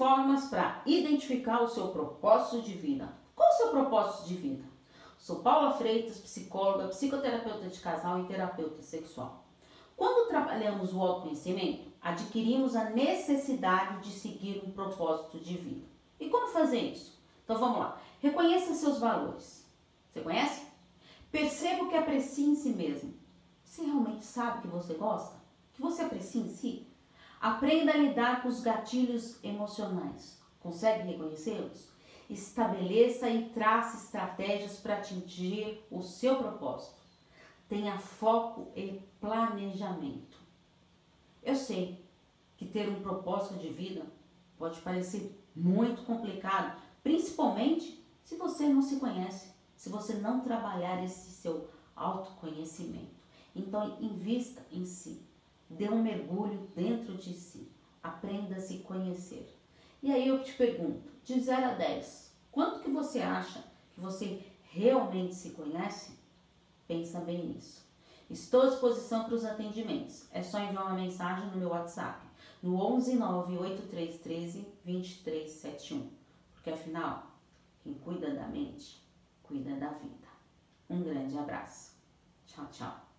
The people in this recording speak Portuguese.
formas para identificar o seu propósito de vida. Qual o seu propósito de vida? Sou Paula Freitas, psicóloga, psicoterapeuta de casal e terapeuta sexual. Quando trabalhamos o autoconhecimento, adquirimos a necessidade de seguir um propósito de vida. E como fazer isso? Então vamos lá. Reconheça seus valores. Você conhece? Perceba o que aprecia em si mesmo. Você realmente sabe que você gosta? Que você aprecia em si? Aprenda a lidar com os gatilhos emocionais. Consegue reconhecê-los? Estabeleça e trace estratégias para atingir o seu propósito. Tenha foco e planejamento. Eu sei que ter um propósito de vida pode parecer muito complicado, principalmente se você não se conhece, se você não trabalhar esse seu autoconhecimento. Então, invista em si. Dê um mergulho dentro de si. Aprenda a se conhecer. E aí eu te pergunto, de 0 a 10, quanto que você acha que você realmente se conhece? Pensa bem nisso. Estou à disposição para os atendimentos. É só enviar uma mensagem no meu WhatsApp, no 11 98313 2371. Porque afinal, quem cuida da mente, cuida da vida. Um grande abraço. Tchau, tchau.